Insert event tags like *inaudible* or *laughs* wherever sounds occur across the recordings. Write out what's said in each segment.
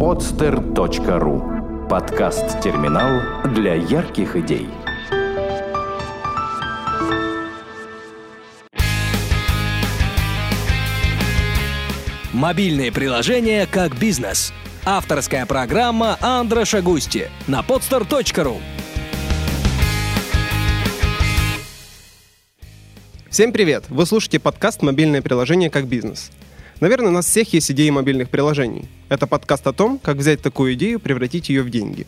podster.ru Подкаст-терминал для ярких идей. Мобильные приложения как бизнес. Авторская программа Андра Шагусти на podster.ru Всем привет! Вы слушаете подкаст «Мобильное приложение как бизнес». Наверное, у нас всех есть идеи мобильных приложений. Это подкаст о том, как взять такую идею и превратить ее в деньги.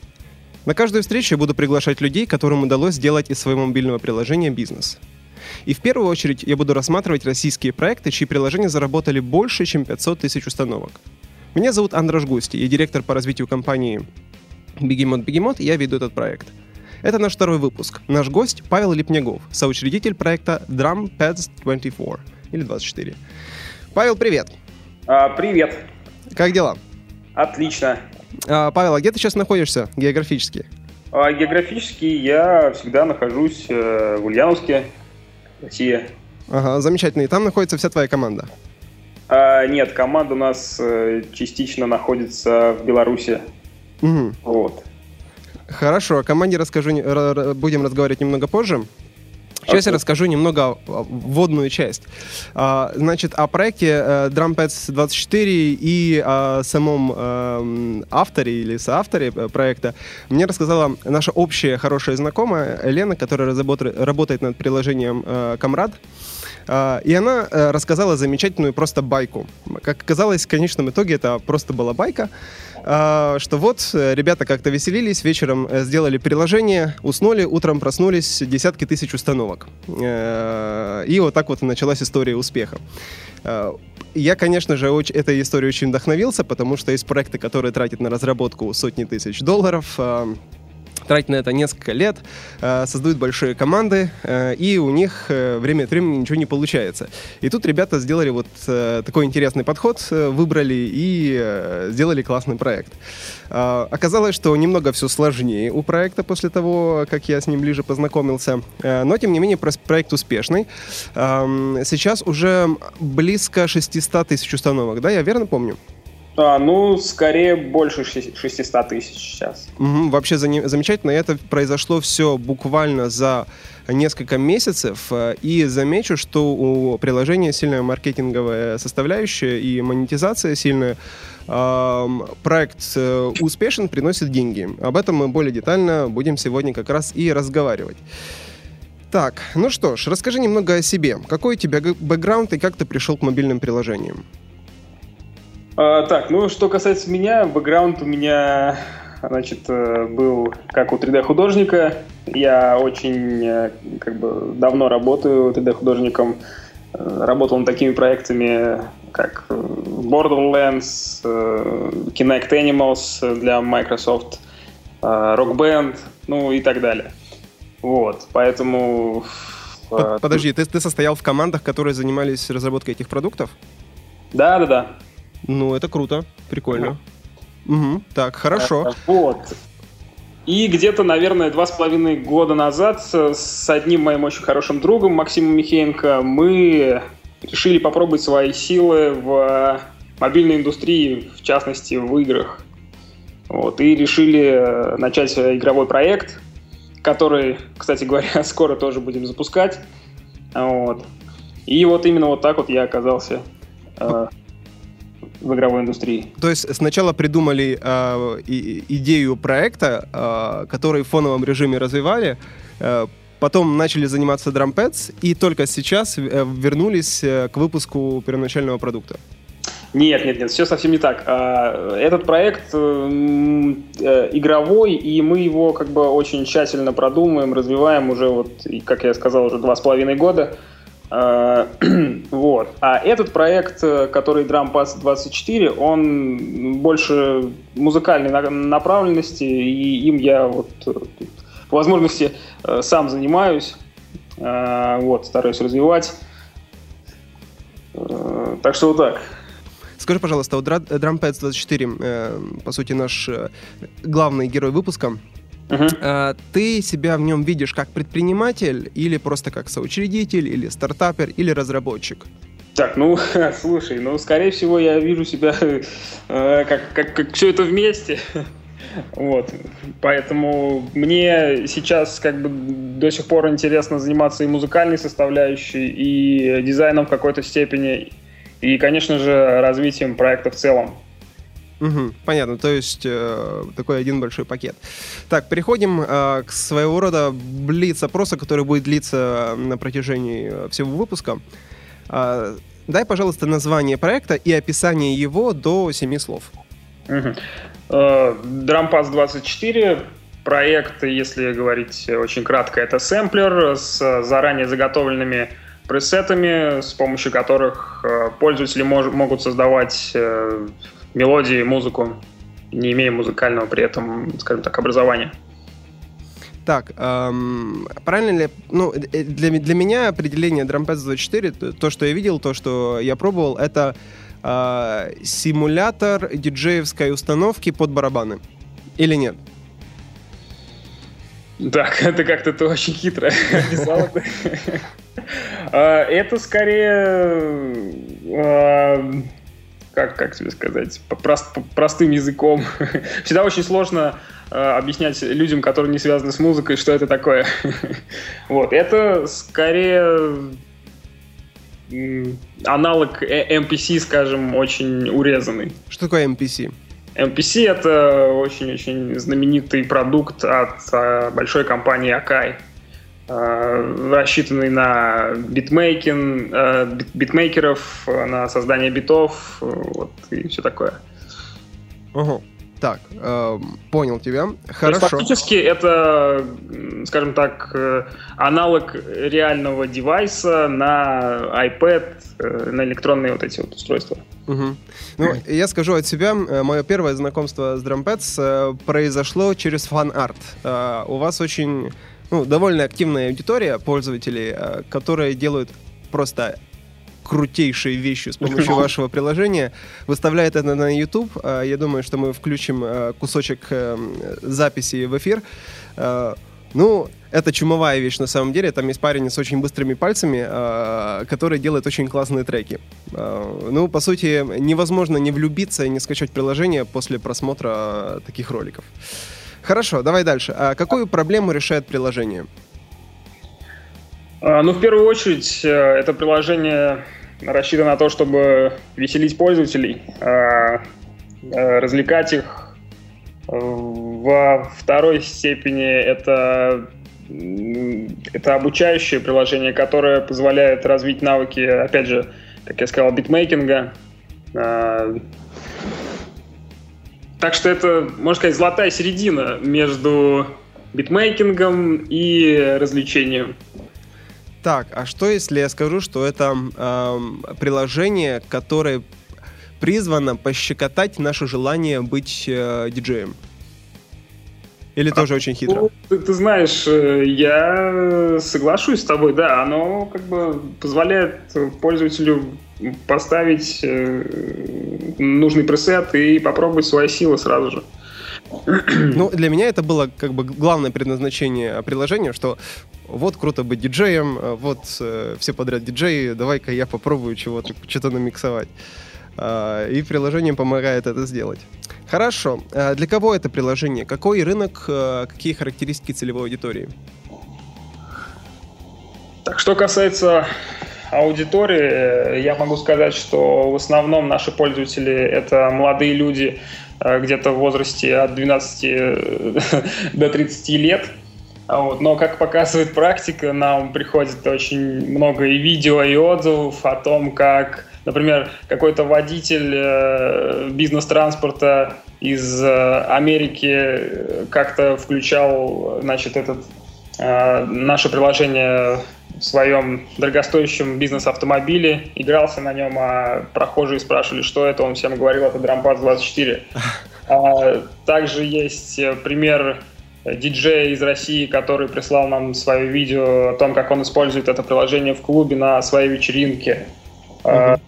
На каждую встречу я буду приглашать людей, которым удалось сделать из своего мобильного приложения бизнес. И в первую очередь я буду рассматривать российские проекты, чьи приложения заработали больше, чем 500 тысяч установок. Меня зовут Андраш Густи, я директор по развитию компании Бегемот Бегемот, и я веду этот проект – это наш второй выпуск. Наш гость Павел Лепнягов, соучредитель проекта Drum Pads 24 или 24. Павел, привет. А, привет. Как дела? Отлично. А, Павел, а где ты сейчас находишься географически? А, географически я всегда нахожусь э, в Ульяновске, Россия. Ага, замечательно. И там находится вся твоя команда? А, нет, команда у нас э, частично находится в Беларуси. Угу. Вот. Хорошо, о команде расскажу, будем разговаривать немного позже. Сейчас okay. я расскажу немного вводную часть. А, значит, о проекте э, DrumPads 24 и о самом эм, авторе или соавторе э, проекта мне рассказала наша общая хорошая знакомая Лена, которая работает над приложением э, Камрад. А, и она рассказала замечательную просто байку. Как оказалось, в конечном итоге это просто была байка. А, что вот э, ребята как-то веселились, вечером э, сделали приложение, уснули, утром проснулись, десятки тысяч установок. Э, и вот так вот началась история успеха. Я, конечно же, очень, этой историей очень вдохновился, потому что есть проекты, которые тратят на разработку сотни тысяч долларов, тратят на это несколько лет, э, создают большие команды, э, и у них э, время от времени ничего не получается. И тут ребята сделали вот такой интересный подход, выбрали и сделали классный проект. Оказалось, что немного все сложнее у проекта после того, как я с ним ближе познакомился, но тем не менее проект успешный. Сейчас уже близко 600 тысяч установок, да, я верно помню? А, ну, скорее больше 600 тысяч сейчас. Угу, вообще замечательно. Это произошло все буквально за несколько месяцев. Э, и замечу, что у приложения сильная маркетинговая составляющая и монетизация сильная. Проект э, успешен, приносит деньги. Об этом мы более детально будем сегодня как раз и разговаривать. Так, ну что ж, расскажи немного о себе. Какой у тебя бэкграунд и как ты пришел к мобильным приложениям? А, так, ну что касается меня, бэкграунд у меня, значит, э, был как у 3D-художника. Я очень э, как бы давно работаю 3D-художником. Э, работал над такими проектами, как Borderlands, Kinect Animals для Microsoft, Rock Band, ну и так далее. Вот, поэтому... Подожди, ты, ты состоял в командах, которые занимались разработкой этих продуктов? Да, да, да. Ну, это круто, прикольно. Угу. Так, хорошо. Э, вот. И где-то, наверное, два с половиной года назад с одним моим очень хорошим другом Максимом Михеенко мы решили попробовать свои силы в мобильной индустрии, в частности, в играх. Вот, и решили начать игровой проект, который, кстати говоря, *laughs* скоро тоже будем запускать. Вот. И вот именно вот так вот я оказался э, в игровой индустрии. То есть сначала придумали э, и, идею проекта, э, который в фоновом режиме развивали, э, потом начали заниматься DrumPads и только сейчас э, вернулись э, к выпуску первоначального продукта. Нет, нет, нет, все совсем не так. А, этот проект э, игровой, и мы его как бы очень тщательно продумываем, развиваем уже, вот, как я сказал, уже два с половиной года. Э, *clears throat* вот. А этот проект, э, который Drum Pass 24, он больше музыкальной направленности, и им я вот э, по возможности сам занимаюсь, вот, стараюсь развивать. Так что вот так. Скажи, пожалуйста, вот Drum Pads 24, по сути, наш главный герой выпуска, Uh-huh. Ты себя в нем видишь как предприниматель или просто как соучредитель, или стартапер, или разработчик? Так, ну, *laughs* слушай, ну, скорее всего, я вижу себя *laughs* э, как, как, как все это вместе. *laughs* Вот. Поэтому мне сейчас как бы до сих пор интересно заниматься и музыкальной составляющей, и дизайном в какой-то степени, и, конечно же, развитием проекта в целом. Угу, понятно, то есть э, такой один большой пакет. Так, переходим э, к своего рода блиц-опроса, который будет длиться на протяжении всего выпуска. Э, дай, пожалуйста, название проекта и описание его до семи слов. Э, Drumpass 24 проект, если говорить очень кратко, это сэмплер с заранее заготовленными пресетами, с помощью которых э, пользователи мож- могут создавать э, мелодии, музыку, не имея музыкального при этом, скажем так, образования. Так, эм, правильно ли... Ну, для, для меня определение Drumpass 24, то, что я видел, то, что я пробовал, это э, симулятор диджеевской установки под барабаны. Или нет? Так, *laughs* это как-то ты очень хитро описал. *laughs* А, это скорее а, как, как тебе сказать, прост, простым языком. *laughs* Всегда очень сложно э, объяснять людям, которые не связаны с музыкой, что это такое. *laughs* вот, это скорее аналог MPC, скажем, очень урезанный. Что такое MPC? MPC — это очень-очень знаменитый продукт от а, большой компании Akai, рассчитанный на битмейкинг, а, битмейкеров, на создание битов вот, и все такое. Угу. Так, э, понял тебя. Хорошо. То есть, фактически это, скажем так, э, аналог реального девайса на iPad, э, на электронные вот эти вот устройства. Угу. Ну, я скажу от себя, э, мое первое знакомство с DrumPads произошло через фан-арт. У вас очень, ну, довольно активная аудитория пользователей, которые делают просто крутейшие вещи с помощью *laughs* вашего приложения. Выставляет это на YouTube. А, я думаю, что мы включим а, кусочек э, записи в эфир. Ну, это чумовая вещь на самом деле. Там есть парень с очень быстрыми пальцами, который делает очень классные треки. Ну, по сути, невозможно не влюбиться и не скачать приложение после просмотра таких роликов. Хорошо, давай дальше. А какую проблему решает приложение? Ну, в первую очередь, э, это приложение рассчитано на то, чтобы веселить пользователей, а, а, развлекать их. Во второй степени это, это обучающее приложение, которое позволяет развить навыки, опять же, как я сказал, битмейкинга. Так что это, можно сказать, золотая середина между битмейкингом и развлечением. Так, а что если я скажу, что это э, приложение, которое призвано пощекотать наше желание быть э, диджеем? Или а, тоже очень хитро? Ну, ты, ты знаешь, э, я соглашусь с тобой, да, оно как бы позволяет пользователю поставить э, нужный пресет и попробовать свои силы сразу же. *clears throat* Ну, для меня это было как бы главное предназначение приложения, что вот круто быть диджеем, э, вот э, все подряд диджеи, давай-ка я попробую чего-то, что-то намиксовать. Э, и приложение помогает это сделать. Хорошо. Э, для кого это приложение? Какой рынок, э, какие характеристики целевой аудитории? Так, что касается аудитории, я могу сказать, что в основном наши пользователи это молодые люди где-то в возрасте от 12 *laughs* до 30 лет. А вот. Но, как показывает практика, нам приходит очень много и видео, и отзывов о том, как, например, какой-то водитель э, бизнес-транспорта из э, Америки как-то включал, значит, этот э, наше приложение в своем дорогостоящем бизнес-автомобиле, игрался на нем, а прохожие спрашивали, что это, он всем говорил, это Дрампад 24. А, также есть пример диджея из России, который прислал нам свое видео о том, как он использует это приложение в клубе на своей вечеринке. Mm-hmm.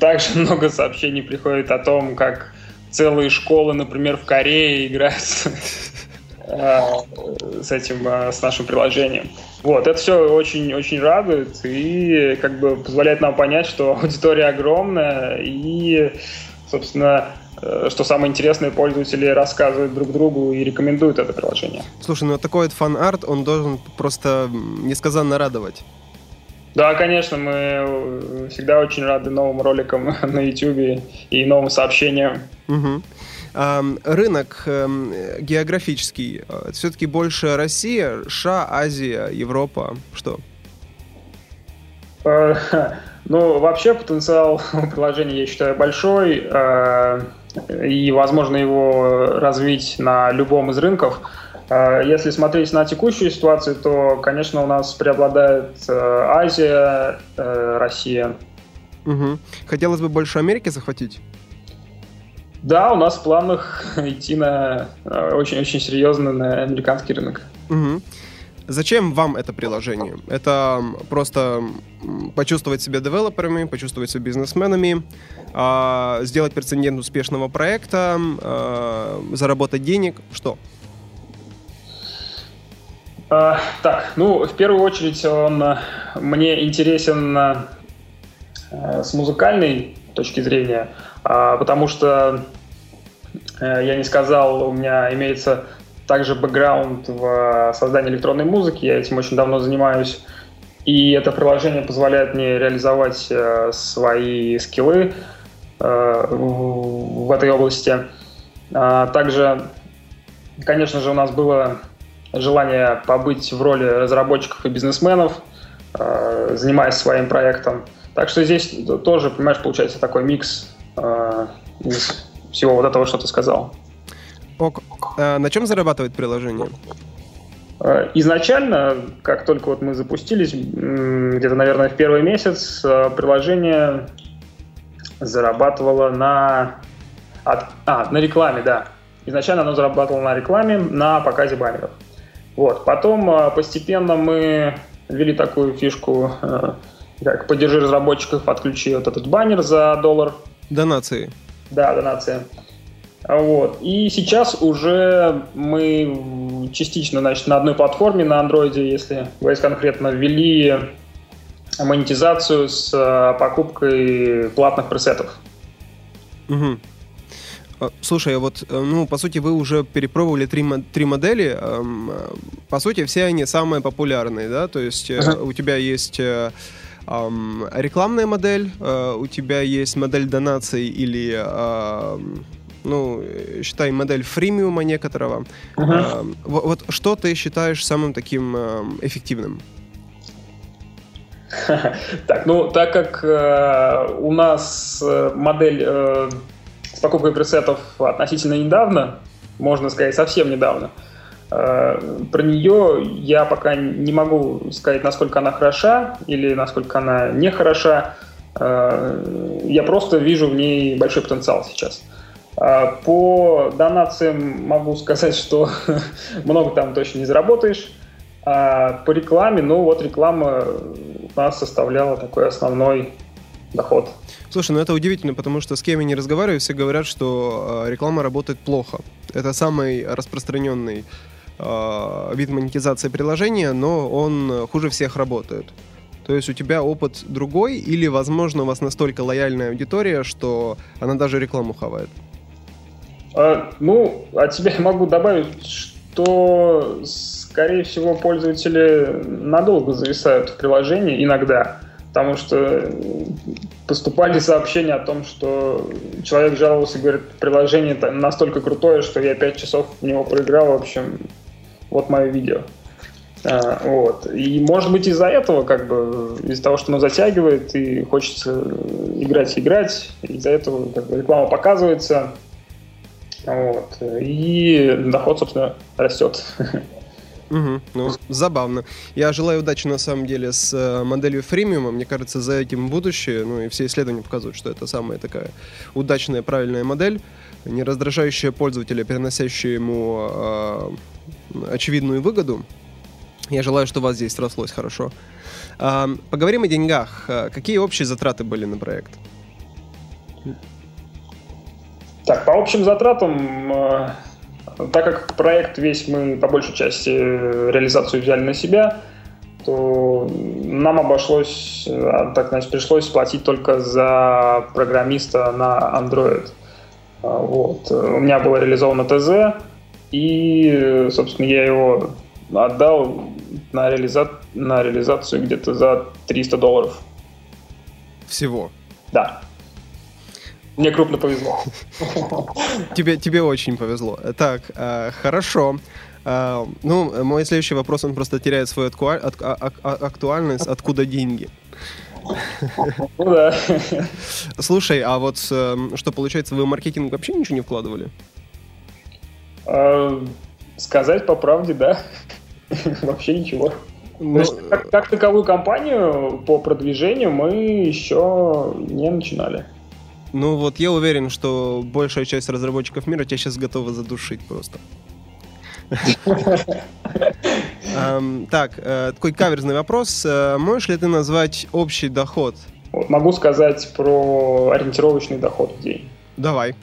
Также *laughs* много сообщений приходит о том, как целые школы, например, в Корее играют *laughs* с этим, с нашим приложением. Вот, это все очень-очень радует и как бы позволяет нам понять, что *laughs* аудитория огромная и, собственно, что самое интересное, пользователи рассказывают друг другу и рекомендуют это приложение. Слушай, ну такой вот фан-арт, он должен просто несказанно радовать. Да, конечно, мы всегда очень рады новым роликам *laughs* на YouTube и новым сообщениям. Угу. Рынок эм, географический, э, все-таки больше Россия, США, Азия, Европа, что? Э, *laughs* ну, вообще потенциал *laughs* приложения, я считаю, большой, э, и возможно его развить на любом из рынков. А, если смотреть на текущую ситуацию, то, конечно, у нас преобладает э, Азия, э, Россия. Угу. Хотелось бы больше Америки захватить? Да, у нас в планах *laughs* идти на очень-очень серьезно на американский рынок. Угу. Зачем вам это приложение? Это просто почувствовать себя девелоперами, почувствовать себя бизнесменами, а, сделать прецедент успешного проекта, заработать денег, что? А, так, ну, в первую очередь он э, мне интересен э, с музыкальной точки зрения, а, потому что, э, я не сказал, у меня имеется также бэкграунд в создании электронной музыки, я этим очень давно занимаюсь, и это приложение позволяет мне реализовать свои скиллы в этой области. А, также, конечно же, у нас было желание побыть в роли разработчиков и бизнесменов, э, занимаясь своим проектом. Так что здесь тоже, понимаешь, получается такой микс э, из всего вот этого, что ты сказал. Ок. А на чем зарабатывает приложение? Э, изначально, как только вот мы запустились, где-то, наверное, в первый месяц, приложение зарабатывало на... А, на рекламе, да. Изначально оно зарабатывало на рекламе, на показе баннеров. Вот. Потом а, постепенно мы ввели такую фишку, э, как «Поддержи разработчиков, отключи вот этот баннер за доллар». Донации. Да, донация. Вот. И сейчас уже мы частично значит, на одной платформе, на андроиде, если говорить конкретно, ввели монетизацию с а, покупкой платных пресетов. Угу. А, слушай, вот, э, ну, по сути, вы уже перепробовали три, три модели. Эм, по сути, все они самые популярные, да? То есть uh-huh. у тебя есть эм, рекламная модель, э, у тебя есть модель донаций или, э, ну, считай, модель фримиума некоторого. Uh-huh. Э, вот, вот что ты считаешь самым таким э, эффективным? *laughs* Так, ну, так как э, у нас модель э, с покупкой пресетов относительно недавно, можно сказать, совсем недавно. Э, про нее я пока не могу сказать, насколько она хороша или насколько она не хороша. Э, я просто вижу в ней большой потенциал сейчас. Э, по донациям могу сказать, что *laughs* много там точно не заработаешь. А по рекламе, ну вот реклама у нас составляла такой основной доход. Слушай, ну это удивительно, потому что с кем я не разговариваю, все говорят, что э, реклама работает плохо. Это самый распространенный э, вид монетизации приложения, но он хуже всех работает. То есть у тебя опыт другой, или, возможно, у вас настолько лояльная аудитория, что она даже рекламу хавает? А, ну, от себя я могу добавить, что, скорее всего, пользователи надолго зависают в приложении иногда потому что поступали сообщения о том, что человек жаловался, говорит, приложение настолько крутое, что я 5 часов в него проиграл, в общем, вот мое видео. А, вот. И может быть из-за этого, как бы, из-за того, что оно затягивает и хочется играть и играть, из-за этого как бы, реклама показывается, вот, и доход, собственно, растет. *laughs* Угу, ну, забавно. Я желаю удачи, на самом деле, с э, моделью фримиума. Мне кажется, за этим будущее. Ну, и все исследования показывают, что это самая такая удачная, правильная модель, не раздражающая пользователя, переносящая ему э, очевидную выгоду. Я желаю, что у вас здесь срослось хорошо. Э, поговорим о деньгах. Э, какие общие затраты были на проект? Так, по общим затратам э, так как проект весь мы по большей части реализацию взяли на себя, то нам обошлось, а, так значит, пришлось платить только за программиста на Android. А, вот. У меня было реализовано ТЗ, и, собственно, я его отдал на, реализа... на реализацию где-то за 300 долларов. Всего? Да. Мне крупно повезло. Тебе, тебе очень повезло. Так, э, хорошо. Э, ну, мой следующий вопрос, он просто теряет свою а, а, актуальность. Откуда деньги? Ну да. Слушай, а вот э, что получается, вы в маркетинг вообще ничего не вкладывали? Сказать по правде, да. Вообще ничего. Ну, есть, как, как таковую компанию по продвижению мы еще не начинали. Ну вот я уверен, что большая часть разработчиков мира тебя сейчас готова задушить просто. Так, э, такой каверзный вопрос. Э, можешь ли ты назвать общий доход? Могу сказать про ориентировочный доход в день. Давай.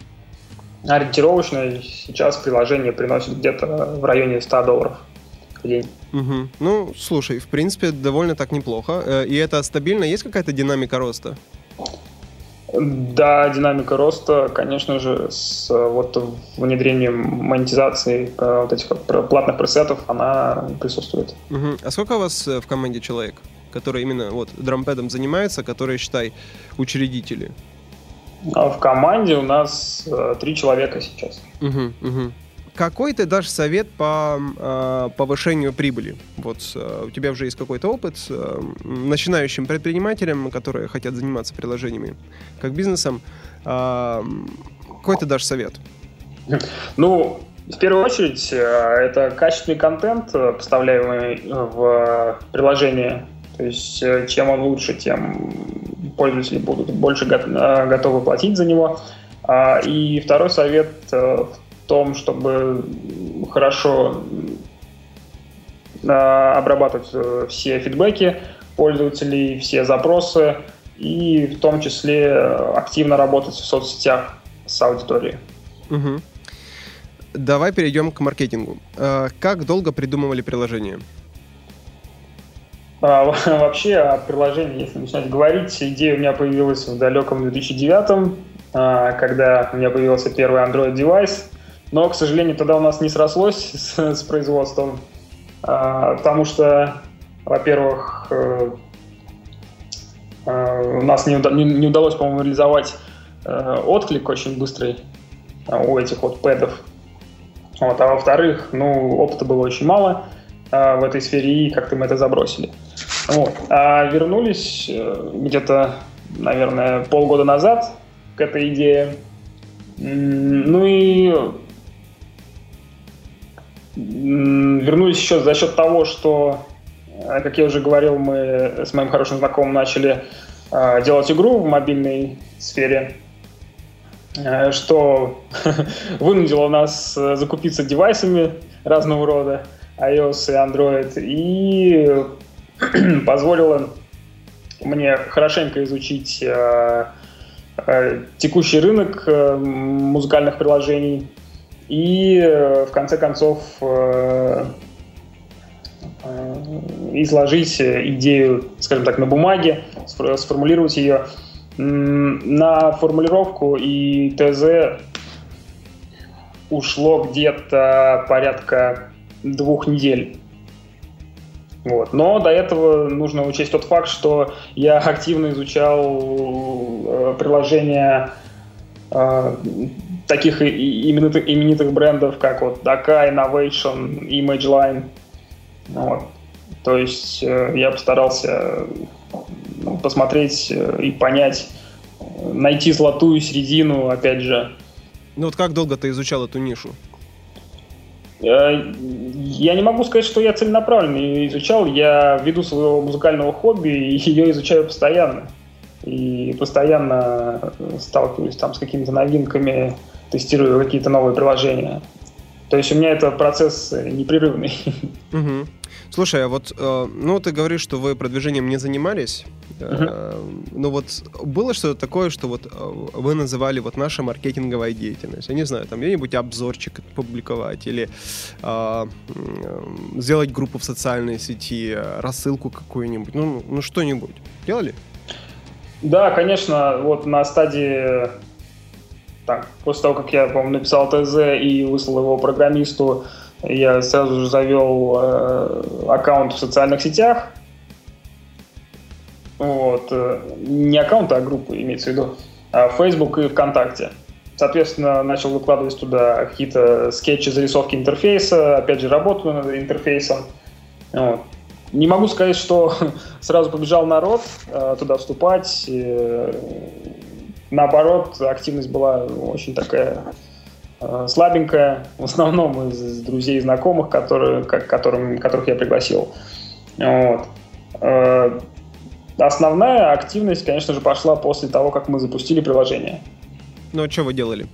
Ориентировочно сейчас приложение приносит где-то в районе 100 долларов в день. Угу. Ну, слушай, в принципе, довольно так неплохо. Э, и это стабильно? Есть какая-то динамика роста? Да, динамика роста, конечно же, с вот внедрением монетизации э, вот этих платных пресетов, она присутствует. Угу. А сколько у вас э, в команде человек, которые именно вот дрампэдом занимаются, которые, считай, учредители? А в команде у нас э, три человека сейчас. Угу, угу. Какой ты дашь совет по э, повышению прибыли? Вот э, у тебя уже есть какой-то опыт э, начинающим предпринимателям, которые хотят заниматься приложениями, как бизнесом. Э, какой ты дашь совет? Ну, в первую очередь, э, это качественный контент, э, поставляемый в приложение. То есть, э, чем он лучше, тем пользователи будут больше готовы платить за него. А, и второй совет в том, чтобы хорошо э, обрабатывать э, все фидбэки пользователей, все запросы и в том числе активно работать в соцсетях с аудиторией. Угу. Давай перейдем к маркетингу. Э, как долго придумывали приложение? А, *laughs* вообще о приложении, если начинать говорить, идея у меня появилась в далеком 2009 а, когда у меня появился первый Android-девайс. Но, к сожалению, тогда у нас не срослось *laughs* с, с производством, а, потому что, во-первых, э, э, у нас не, не, не удалось, по-моему, реализовать э, отклик очень быстрый у этих вот пэдов. Вот, а во-вторых, ну, опыта было очень мало в этой сфере, и как-то мы это забросили. Вот. А вернулись где-то, наверное, полгода назад к этой идее. Ну и вернулись еще за счет того, что, э, как я уже говорил, мы с моим хорошим знакомым начали э, делать игру в мобильной сфере, э, что *laughs* вынудило нас закупиться девайсами разного рода, iOS и Android, и *clears throat* позволило мне хорошенько изучить текущий рынок музыкальных приложений, и э, в конце концов э, э, изложить идею, скажем так, на бумаге, сформулировать ее. На формулировку и ТЗ ушло где-то порядка двух недель. Вот. Но до этого нужно учесть тот факт, что я активно изучал приложения таких именитых, именитых брендов, как вот Daka, Innovation, ImageLine. Вот. То есть э, я постарался ну, посмотреть э, и понять, найти золотую середину, опять же. Ну вот как долго ты изучал эту нишу? Э, я не могу сказать, что я целенаправленно ее изучал. Я ввиду своего музыкального хобби *laughs* ее изучаю постоянно. И постоянно сталкиваюсь там с какими-то новинками, тестирую какие-то новые приложения. То есть у меня это процесс непрерывный. *laughs* Угу. Слушай, а вот, э, ну, ты говоришь, что вы продвижением не занимались. Э, ну вот было что-то такое, что вот э, вы называли вот наша маркетинговая деятельность? Я не знаю, там где-нибудь обзорчик публиковать или э, сделать группу в социальной сети, рассылку какую-нибудь, ну, ну что-нибудь. Делали? Да, конечно, вот на стадии так, после того, как я, по-моему, написал ТЗ и выслал его программисту, я сразу же завел э, аккаунт в социальных сетях. Вот. Э, не аккаунт, а группу имеется в виду. А Facebook и ВКонтакте. Соответственно, начал выкладывать туда какие-то скетчи, зарисовки интерфейса, опять же, работу над интерфейсом. Вот. Не могу сказать, что *laughs* сразу побежал народ э, туда вступать. Э, наоборот, активность была очень такая Э, слабенькая, в основном из друзей и знакомых, которые, которым, которых я пригласил. Вот. Э, основная активность, конечно же, пошла после того, как мы запустили приложение. Ну, а что вы делали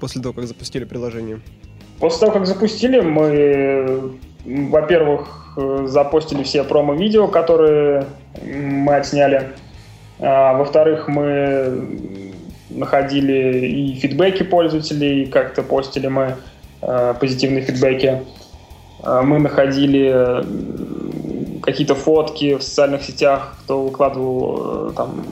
после того, как запустили приложение? После того, как запустили, мы, во-первых, запостили все промо-видео, которые мы отсняли. А, во-вторых, мы находили и фидбэки пользователей, как-то постили мы э, позитивные фидбэки. Э, мы находили какие-то фотки в социальных сетях, кто выкладывал э, там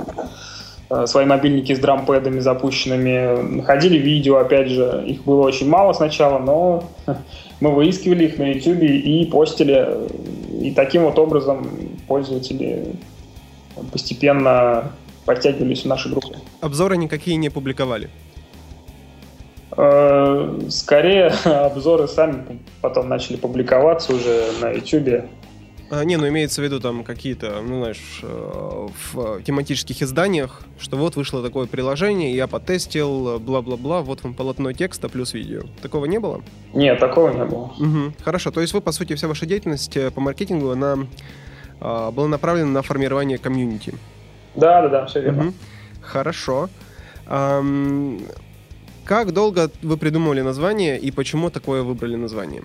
э, свои мобильники с дрампэдами запущенными. Находили видео, опять же, их было очень мало сначала, но *laughs* мы выискивали их на YouTube и постили. И таким вот образом пользователи постепенно подтягивались в наши группы. Обзоры никакие не публиковали? Э, скорее, *laughs* обзоры сами потом начали публиковаться уже на YouTube. А, не, ну имеется в виду там какие-то, ну знаешь, э, в тематических изданиях, что вот вышло такое приложение, я потестил, бла-бла-бла, вот вам полотно текста плюс видео. Такого не было? Нет, такого не было. Угу. Хорошо, то есть вы, по сути, вся ваша деятельность э, по маркетингу, она была направлена на формирование комьюнити. Да, да, да, все верно. Угу. Хорошо. Um, как долго вы придумывали название и почему такое выбрали название?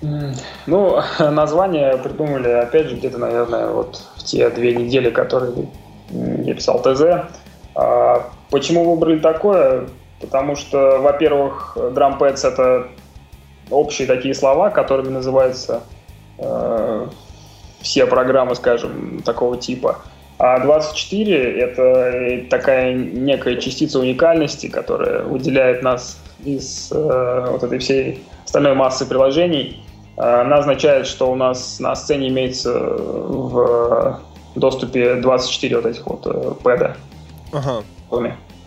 Ну, *laughs* название придумали, опять же, где-то, наверное, вот в те две недели, которые я писал ТЗ. А почему выбрали такое? Потому что, во-первых, Drum Pads — это общие такие слова, которыми называются все программы, скажем, такого типа. А 24 — это такая некая частица уникальности, которая выделяет нас из э, вот этой всей остальной массы приложений. Она означает, что у нас на сцене имеется в доступе 24 вот этих вот э, пэда. Ага.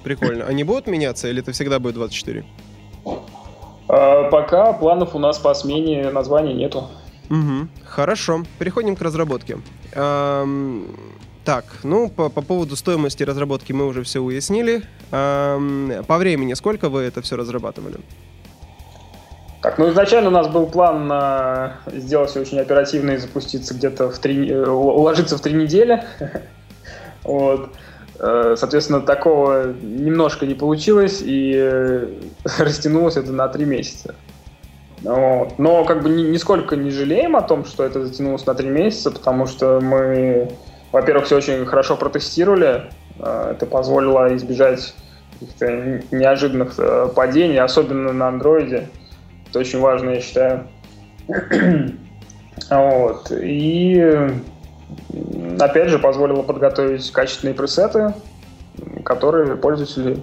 Прикольно. Они будут меняться или это всегда будет 24? А, пока планов у нас по смене названия нету. Угу. Хорошо. Переходим к разработке. Эм, так, ну, по, по поводу стоимости разработки мы уже все уяснили. Эм, по времени сколько вы это все разрабатывали? Так, ну изначально у нас был план на сделать все очень оперативно и запуститься где-то в три, э, уложиться в три недели. *laughs* вот. Э, соответственно, такого немножко не получилось, и э, *laughs* растянулось это на три месяца. Вот. Но как бы нисколько не жалеем о том, что это затянулось на три месяца, потому что мы, во-первых, все очень хорошо протестировали. Э, это позволило избежать каких-то неожиданных э, падений, особенно на андроиде. Это очень важно, я считаю. *clears throat* вот. И опять же позволило подготовить качественные пресеты, которые пользователи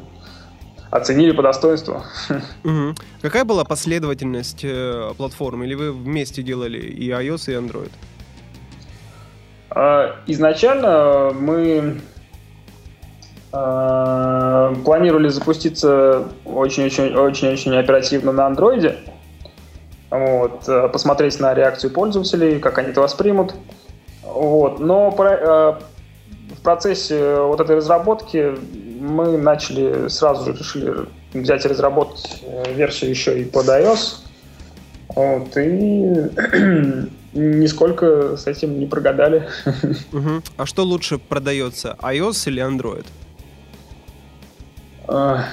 оценили по достоинству. Угу. Какая была последовательность э, платформ? Или вы вместе делали и iOS, и Android? А, изначально мы э, планировали запуститься очень-очень-очень оперативно на Android. Вот, э, посмотреть на реакцию пользователей, как они это воспримут. Вот, но про, э, в процессе вот этой разработки мы начали, сразу же решили взять и разработать э, версию еще и под iOS. Вот, и *clears throat* нисколько с этим не прогадали. *laughs* Угу. А что лучше продается, iOS или Android? А,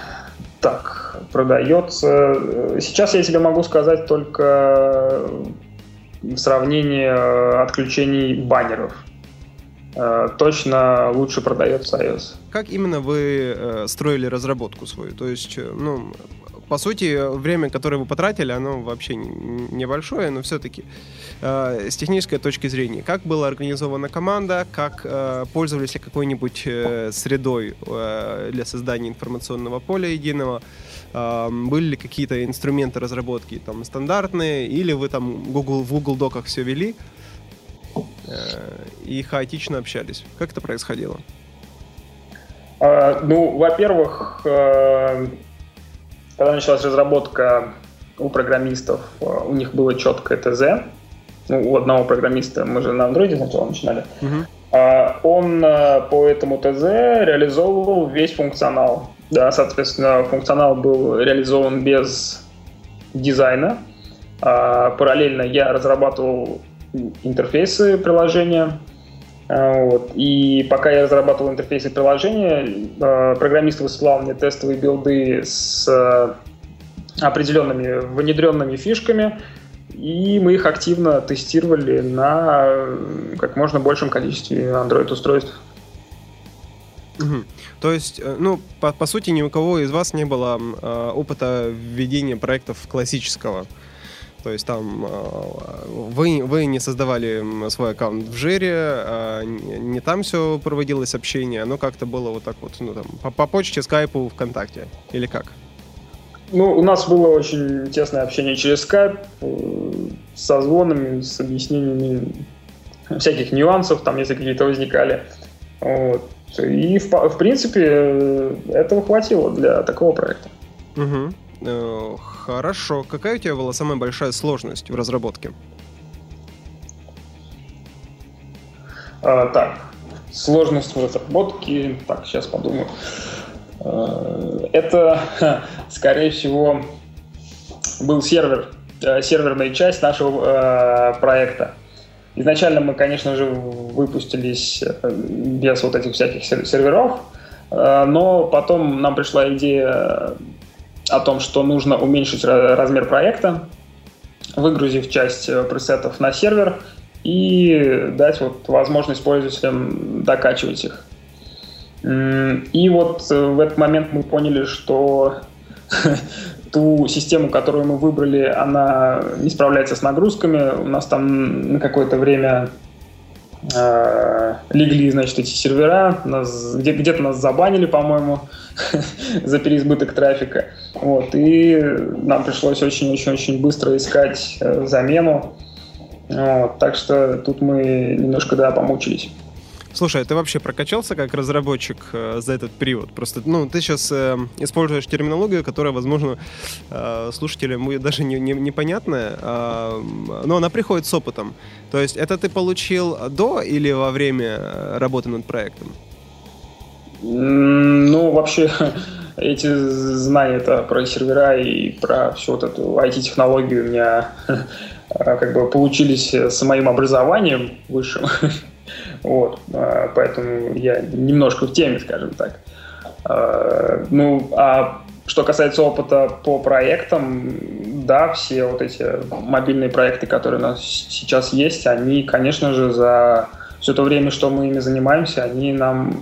так, продается. Сейчас я тебе могу сказать только в сравнении отключений баннеров. Точно лучше продается iOS. Как именно вы строили разработку свою? То есть, ну, по сути, время, которое вы потратили, оно вообще небольшое, но все-таки э, с технической точки зрения, как была организована команда, как э, пользовались ли какой-нибудь э, средой э, для создания информационного поля единого, э, были ли какие-то инструменты разработки там стандартные, или вы там Google, в Google Доках все вели? э, и хаотично общались? Как это происходило? Uh, ну, во-первых, uh когда началась разработка у программистов, э, у них было четкое ТЗ. Ну, у одного программиста, мы же на андроиде сначала начинали. Uh-huh. Он э, по этому ТЗ реализовывал весь функционал. Да, соответственно, функционал был реализован без дизайна. А, параллельно я разрабатывал интерфейсы приложения. А, вот. И пока я разрабатывал интерфейсы приложения, а, программист высылал мне тестовые билды с а, определенными внедренными фишками, и мы их активно тестировали на как можно большем количестве Android-устройств. Угу. То есть, э, ну, по, по сути, ни у кого из вас не было э, опыта введения проектов классического. То есть там а, вы, вы не создавали свой аккаунт в жире, а не там все проводилось общение, оно как-то было вот так вот, ну там, по, по почте, скайпу, ВКонтакте, или как? Ну, у нас было очень тесное общение через скайп, э, со звонами, с объяснениями всяких нюансов, там, если какие-то возникали. Вот. И, в, в принципе, э, этого хватило для такого проекта. Угу. Хорошо. Какая у тебя была самая большая сложность в разработке? А, так, сложность в разработке. Так, сейчас подумаю. А, это, скорее всего, был сервер, э, серверная часть нашего э, проекта. Изначально мы, конечно же, выпустились э, без вот этих всяких серверов, но потом нам пришла идея о том, что нужно уменьшить размер проекта, выгрузив часть э, пресетов на сервер и дать вот возможность пользователям докачивать их. И вот э, в этот момент мы поняли, что *laughs* ту систему, которую мы выбрали, она не справляется с нагрузками. У нас там на какое-то время э, легли, значит, эти сервера, нас, где, где-то нас забанили, по-моему, *laughs* за переизбыток трафика. Вот, и нам пришлось очень-очень-очень быстро искать э, замену. Вот, так что тут мы немножко, да, помучились. Слушай, а ты вообще прокачался как разработчик э, за этот период? Просто, ну, ты сейчас э, используешь терминологию, которая, возможно, э, слушателям даже не, не, непонятная, э, но она приходит с опытом. То есть это ты получил до или во время э, работы над проектом? Ну, вообще, *laughs* эти знания это про сервера и про всю вот эту IT-технологию у меня *laughs* как бы получились с моим образованием высшим. *laughs* Вот, а, поэтому я немножко в теме, скажем так. А, ну, а что касается опыта по проектам, да, все вот эти мобильные проекты, которые у нас сейчас есть, они, конечно же, за все то время, что мы ими занимаемся, они нам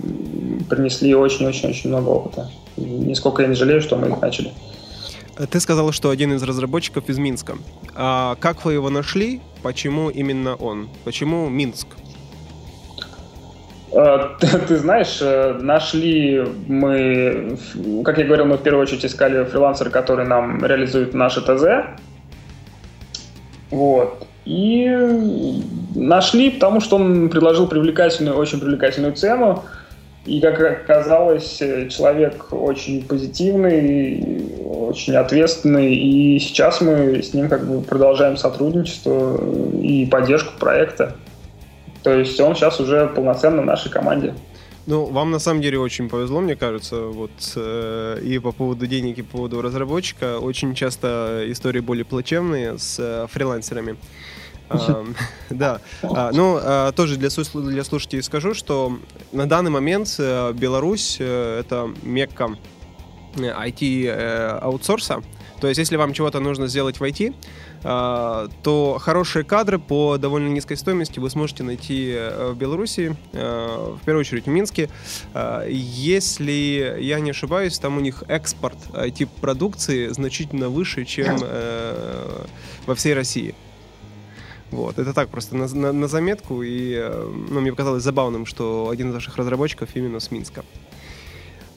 принесли очень-очень-очень много опыта. И нисколько я не жалею, что мы их начали. Ты сказал, что один из разработчиков из Минска. А как вы его нашли? Почему именно он? Почему Минск? Ты, *laughs* ты знаешь, э, нашли мы, как я говорил, мы в первую очередь искали фрилансера, который нам реализует наше ТЗ. Вот. И нашли, потому что он предложил привлекательную, очень привлекательную цену. И, как оказалось, человек очень позитивный, очень ответственный. И сейчас мы с ним как бы продолжаем сотрудничество и поддержку проекта. То есть он сейчас уже полноценно в нашей команде. Ну, вам на самом деле очень повезло, мне кажется, вот э, и по поводу денег, и по поводу разработчика. Очень часто истории более плачевные с э, фрилансерами. *laughs* *laughs* Да, а, ну, а, тоже для слушателей скажу, что на данный момент э, Беларусь — это мекка IT-аутсорса. То есть, если вам чего-то нужно сделать в IT, то хорошие кадры по довольно низкой стоимости вы сможете найти э, в Беларуси, э, в первую очередь в Минске. А, если я не ошибаюсь, там у них экспорт IT-продукции значительно выше, чем э, во всей России. Вот, это так просто на, на, на заметку, и ну, мне показалось забавным, что один из наших разработчиков именно с Минска.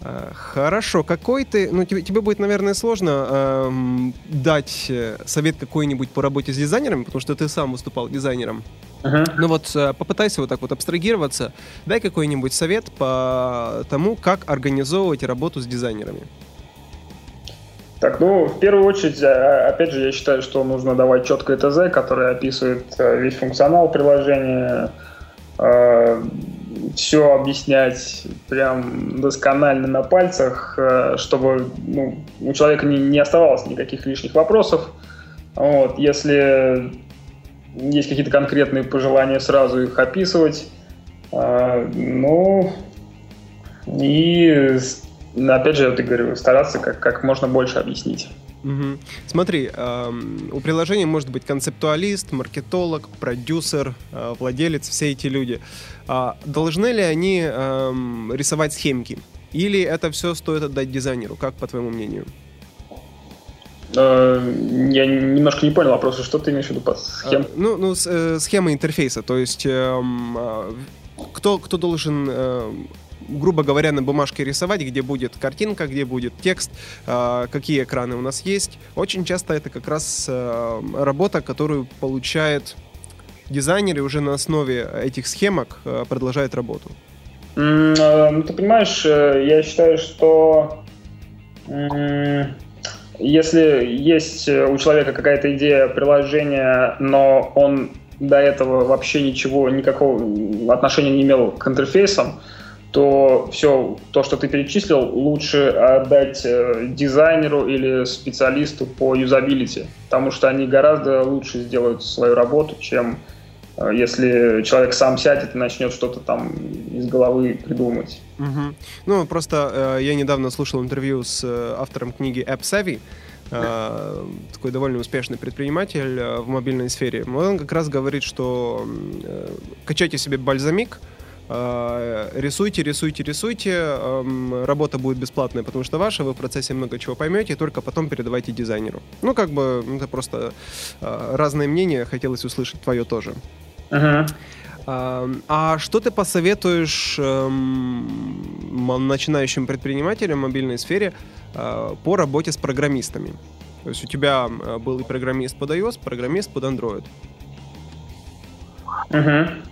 Э, хорошо, какой ты, ну тебе, тебе будет, наверное, сложно эм, дать э, совет какой-нибудь по работе с дизайнерами, потому что ты сам выступал дизайнером. Uh-huh. Ну вот э, попытайся вот так вот абстрагироваться, дай какой-нибудь совет по тому, как организовывать работу с дизайнерами. Так, ну, в первую очередь, а, опять же, я считаю, что нужно давать четкое ТЗ, которое описывает весь функционал приложения, все объяснять прям досконально на пальцах, э, чтобы ну, у человека не, не оставалось никаких лишних вопросов. Вот, если есть какие-то конкретные пожелания, сразу их описывать. А, ну, и опять же, я вот говорю, стараться как, как можно больше объяснить. Угу. Смотри, эм, у приложения может быть концептуалист, маркетолог, продюсер, э, владелец, все эти люди. Э, должны ли они эм, рисовать схемки? Или это все стоит отдать дизайнеру? Как по твоему мнению? Э, я немножко не понял вопроса, что ты имеешь в виду под схем? А, ну, ну э, схема интерфейса, то есть эм, э, кто, кто должен э, грубо говоря, на бумажке рисовать, где будет картинка, где будет текст, а, какие экраны у нас есть. Очень часто это как раз а, работа, которую получает дизайнер и уже на основе этих схемок а, продолжает работу. Ну, ты понимаешь, э, я считаю, что если есть у человека какая-то идея приложения, но он до этого вообще ничего, никакого отношения не имел к интерфейсам, то все то, что ты перечислил, лучше отдать э, дизайнеру или специалисту по юзабилити, потому что они гораздо лучше сделают свою работу, чем э, если человек сам сядет и начнет что-то там из головы придумать. Угу. Ну, просто э, я недавно слушал интервью с э, автором книги App Savvy, э, такой довольно успешный предприниматель э, в мобильной сфере. Он как раз говорит, что качайте себе бальзамик, рисуйте, рисуйте, рисуйте. Эм, работа будет бесплатная, потому что ваша, вы в процессе много чего поймете, и только потом передавайте дизайнеру. Ну, как бы, это просто э, разное мнение, хотелось услышать твое тоже. Uh-huh. А что ты посоветуешь эм, начинающим предпринимателям в мобильной сфере э, по работе с программистами? То есть у тебя был и программист под iOS, программист под Android. Uh-huh.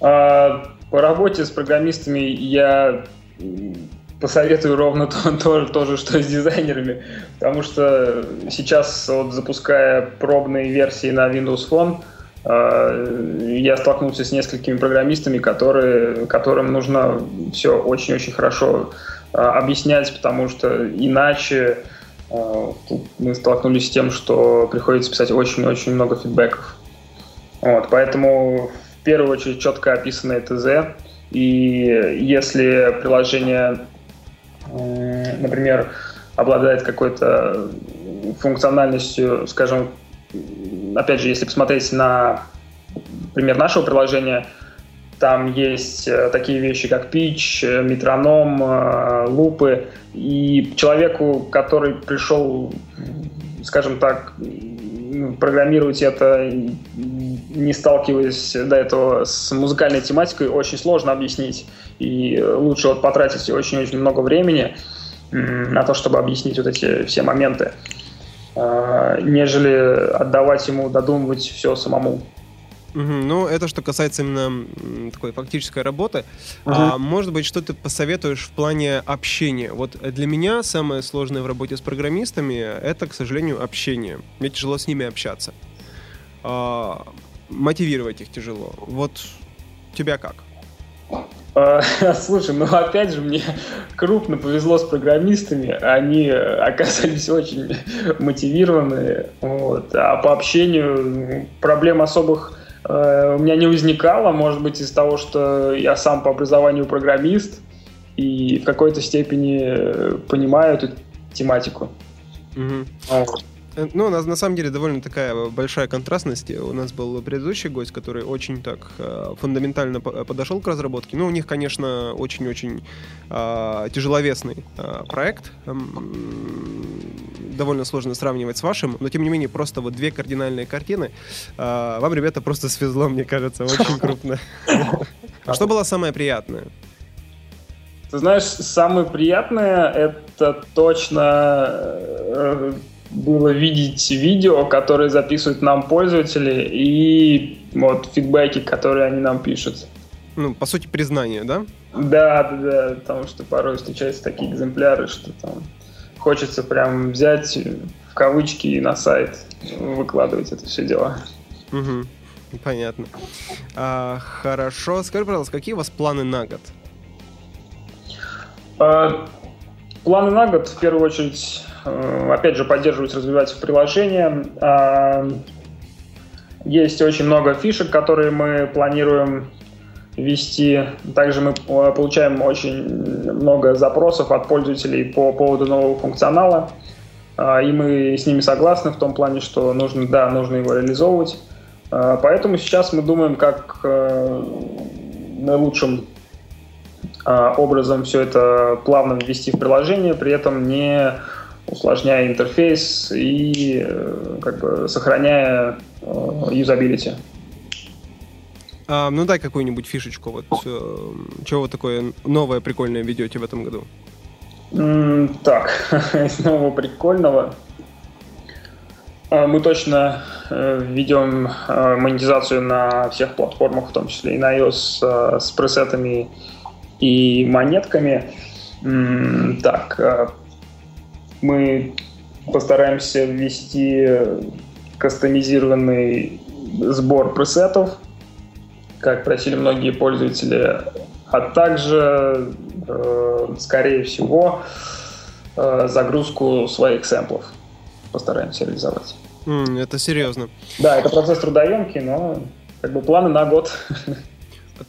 Uh, по работе с программистами я посоветую ровно то, *laughs* то, то же, что и с дизайнерами, потому что сейчас, вот, запуская пробные версии на Windows Phone, э, я столкнулся с несколькими программистами, которые, которым нужно все очень-очень хорошо э, объяснять, потому что иначе э, мы столкнулись с тем, что приходится писать очень-очень много фидбэков. Вот, поэтому первую очередь четко описанное ТЗ. И если приложение, например, обладает какой-то функциональностью, скажем, опять же, если посмотреть на пример нашего приложения, там есть э, такие вещи, как пич, э, метроном, э, лупы. И человеку, который пришел, скажем так, программировать это, не сталкиваясь до этого с музыкальной тематикой, очень сложно объяснить. И лучше вот потратить очень-очень много времени на то, чтобы объяснить вот эти все моменты, а, нежели отдавать ему додумывать все самому. Угу, ну, это что касается именно такой фактической работы. Угу. А, может быть, что ты посоветуешь в плане общения? Вот для меня самое сложное в работе с программистами — это, к сожалению, общение. Мне тяжело с ними общаться. А, мотивировать их тяжело. Вот тебя как? А, *laughs* слушай, ну опять же, мне крупно повезло с программистами. Они оказались очень *laughs* мотивированные. Вот. А по общению проблем особых Э, у меня не возникало, может быть, из того, что я сам по образованию программист и в какой-то степени э, понимаю эту тематику. Мгм. Вот. Э, Ну, у нас на самом деле довольно такая большая контрастность. У нас был предыдущий гость, который очень так э, фундаментально по- подошел к разработке. Ну, у них, конечно, очень-очень э, тяжеловесный э, проект. Довольно сложно сравнивать с вашим, но тем не менее просто вот две кардинальные картины. Э, Вам, ребята, просто свезло, мне кажется, очень крупно. А *laughs* что было самое приятное? Ты знаешь, самое приятное это точно э, было видеть видео, которые записывают нам пользователи, и вот фидбэки, которые они нам пишут. Ну, по сути, признание, да? Да, да, да, потому что порой встречаются такие экземпляры, что там хочется прям взять в кавычки и на сайт выкладывать это все дело. Мгм. Понятно. А, хорошо. Скажи, пожалуйста, какие у вас планы на год? Э, Планы на год, в первую очередь, опять же, поддерживать, развивать приложение. А, Есть очень много фишек, которые мы планируем вести. Также мы э, получаем очень много запросов от пользователей по поводу нового функционала. А, И мы с ними согласны в том плане, что нужно, да, нужно его реализовывать. А, Поэтому сейчас мы думаем, как э, наилучшим образом все это плавно ввести в приложение, при этом не усложняя интерфейс и э, как бы сохраняя э, юзабилити. А, ну дай какую-нибудь фишечку. Вот э, чего вы такое новое прикольное ведете в этом году? М, Так, *laughs* из нового прикольного. А, Мы точно введем э, монетизацию на всех платформах, в том числе и на iOS с пресетами и монетками. Так, мы постараемся ввести кастомизированный сбор пресетов, как просили многие пользователи, а также, э, скорее всего, э, загрузку своих сэмплов постараемся реализовать. М, это серьезно. Да, это процесс трудоемкий, но как бы планы на год.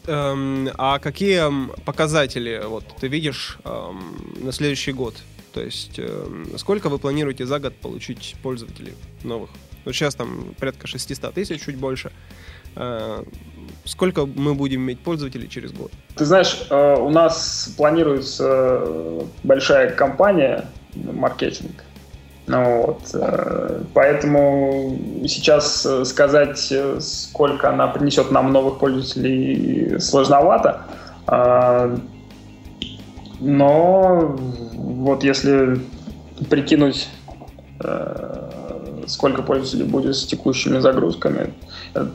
Эм, а какие м, показатели вот ты видишь эм, на следующий год? То есть эм, сколько вы планируете за год получить пользователей новых? Вот сейчас там порядка 600 тысяч, чуть больше. Э, сколько мы будем иметь пользователей через год? Ты знаешь, э, у нас планируется э, большая кампания ну, маркетинг. Ну вот, поэтому сейчас сказать, сколько она принесет нам новых пользователей, сложновато. Но вот если прикинуть, э, сколько пользователей будет с текущими загрузками,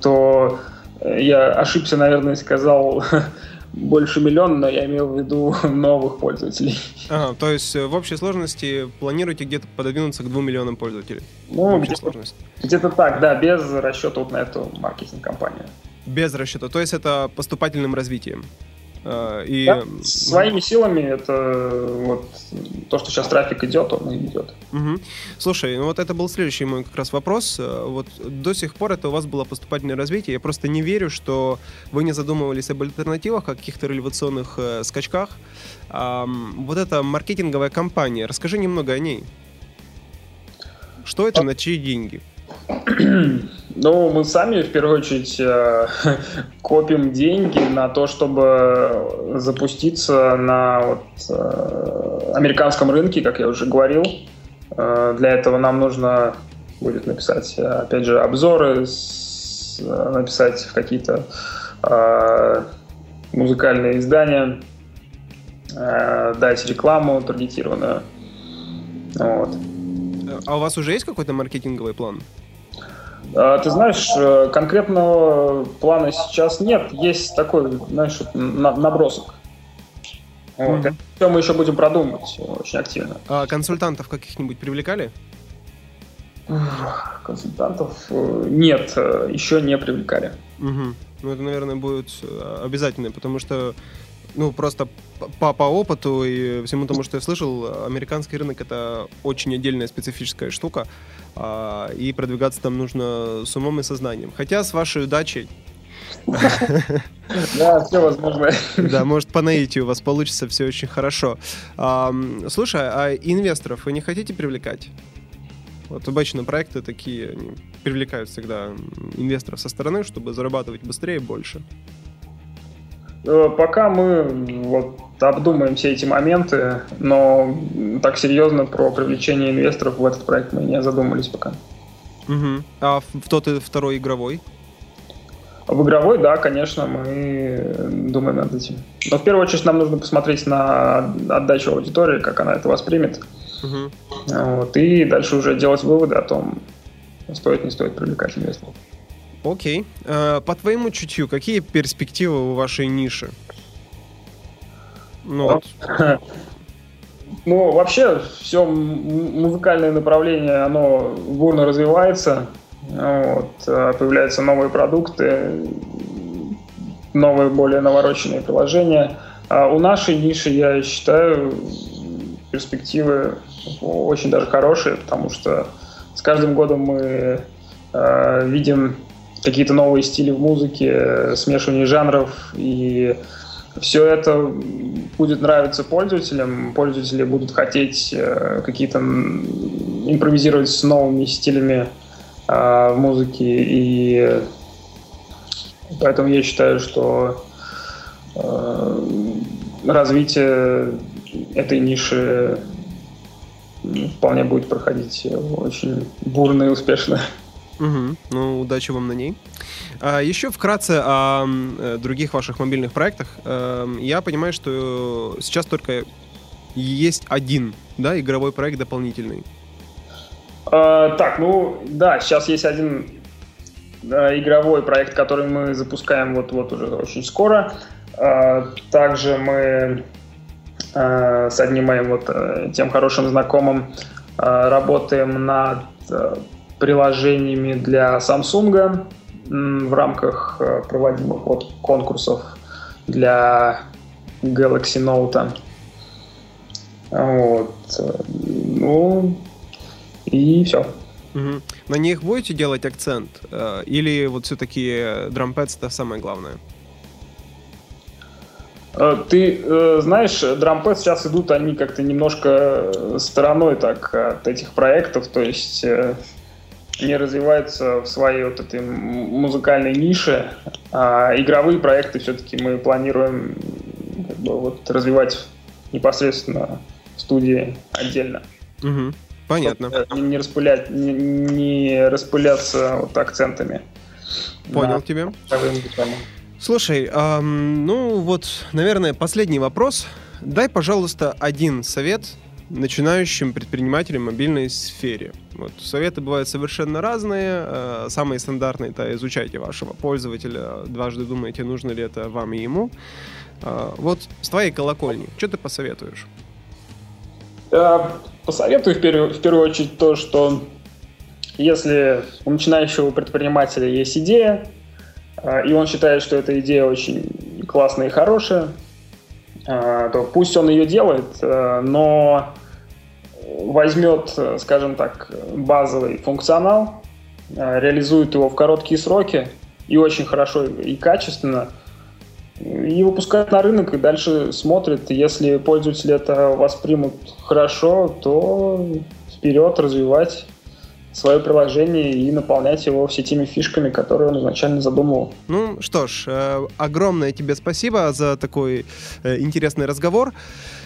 то я ошибся, наверное, сказал *laughs* больше миллиона, но я имел в виду *laughs* новых пользователей. Ага, то есть э, в общей сложности планируете где-то пододвинуться к 2 миллионам пользователей? Ну, где-то, сложности. где-то так, да, без расчета вот на эту маркетинг-компанию. Без расчета. То есть это поступательным развитием. Э, И Да, своими силами это вот то, что сейчас трафик идет, он и идет. Мгм. Слушай, ну вот это был следующий мой как раз вопрос. Э, Вот до сих пор это у вас было поступательное развитие. Я просто не верю, что вы не задумывались об альтернативах, о каких-то революционных э, скачках. Ам, вот эта маркетинговая кампания, расскажи немного о ней. Что это, на чьи деньги? Ну, мы сами в первую очередь э, *laughs* копим деньги на то, чтобы запуститься на вот, э, американском рынке, как я уже говорил. Э, для этого нам нужно будет написать, опять же, обзоры, написать в какие-то музыкальные издания, дать рекламу таргетированную. Вот. А у вас уже есть какой-то маркетинговый план? А, Ты знаешь, э, конкретного плана сейчас нет. Есть такой, знаешь, набросок. Вот. Мгм. Это мы еще будем продумывать очень активно. А консультантов каких-нибудь привлекали? Консультантов э, нет, э, еще не привлекали. Мгм. Ну, это, наверное, будет обязательно, потому что, ну, просто по, по опыту и всему тому, что я слышал, американский рынок — это очень отдельная специфическая штука, а, и продвигаться там нужно с умом и сознанием. Хотя с вашей удачей *laughs* Да, все возможно. Да, может, по наитию у вас получится все очень хорошо. Слушай, а инвесторов вы не хотите привлекать? Вот обычно проекты такие они привлекают всегда инвесторов со стороны, чтобы зарабатывать быстрее и больше. Э, пока мы вот обдумаем все эти моменты, но так серьезно про привлечение инвесторов в этот проект мы не задумались пока. Угу. А в тот и второй игровой? В игровой, да, конечно, мы думаем над этим. Но в первую очередь нам нужно посмотреть на отдачу аудитории, как она это воспримет. Угу. Вот, и дальше уже делать выводы о том, стоит, не стоит привлекать инвесторов. Окей. Э, по твоему чутью, какие перспективы у вашей ниши? Ну, вот. *laughs* ну вообще, все музыкальное направление, оно бурно развивается. Вот, э, появляются новые продукты, новые, более навороченные приложения. А у нашей ниши, я считаю, перспективы очень даже хорошие, потому что с каждым годом мы э, видим какие-то новые стили в музыке, смешивание жанров, и все это будет нравиться пользователям. Пользователи будут хотеть э, какие-то импровизировать с новыми стилями э, музыки, и поэтому я считаю, что э, развитие этой ниши вполне будет проходить очень бурно и успешно. Угу. Ну, удачи вам на ней. А, еще вкратце о э, других ваших мобильных проектах. Эм, я понимаю, что сейчас только есть один, да, игровой проект дополнительный. А, так, ну да, сейчас есть один а, игровой проект, который мы запускаем вот вот уже очень скоро. А, также мы а, с одним моим вот э, тем хорошим знакомым а, работаем над приложениями для Samsung в рамках э, проводимых вот конкурсов для Galaxy Note. Вот. Ну, и все. Угу. На них будете делать акцент? Э, или вот все-таки Drumpads это самое главное? Э, ты знаешь, Drumpads сейчас идут они как-то немножко стороной так от этих проектов, то есть не развиваются в своей вот этой музыкальной нише, а игровые проекты все-таки мы планируем как бы, вот, развивать непосредственно в студии отдельно. Угу. Понятно. Не, не, распылять, не, не распыляться вот акцентами. Понял да. тебя. Слушай, эм, ну вот, наверное, последний вопрос. Дай, пожалуйста, один совет начинающим предпринимателям в мобильной сфере. Вот. Советы бывают совершенно разные. Э, самые стандартные — это изучайте вашего пользователя, дважды думайте, нужно ли это вам и ему. Э, вот с твоей колокольни, что ты посоветуешь? Я посоветую в первую, в первую очередь то, что если у начинающего предпринимателя есть идея, э, и он считает, что эта идея очень классная и хорошая, то пусть он ее делает, но возьмет, скажем так, базовый функционал, э, реализует его в короткие сроки и очень хорошо и качественно, и выпускает на рынок, и дальше смотрит. Если пользователи это воспримут хорошо, то вперед развивать свое приложение и наполнять его все теми фишками, которые он изначально задумывал. Ну что ж, э, огромное тебе спасибо за такой э, интересный разговор.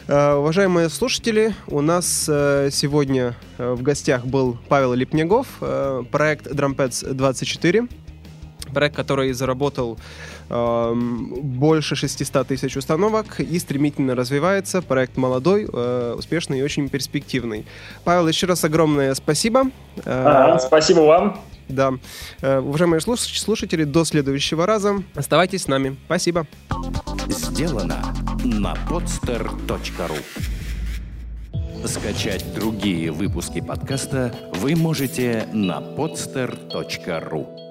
Э, уважаемые слушатели, у нас сегодня в гостях был Павел Липнягов, проект Drumpads 24 проект, который заработал э, больше 600 тысяч установок и стремительно развивается. Проект молодой, э, успешный и очень перспективный. Павел, еще раз огромное спасибо. Ага, спасибо вам. Да. Э, уважаемые слушатели, до следующего раза. Оставайтесь с нами. Спасибо. Сделано на podster.ru Скачать другие выпуски подкаста вы можете на podster.ru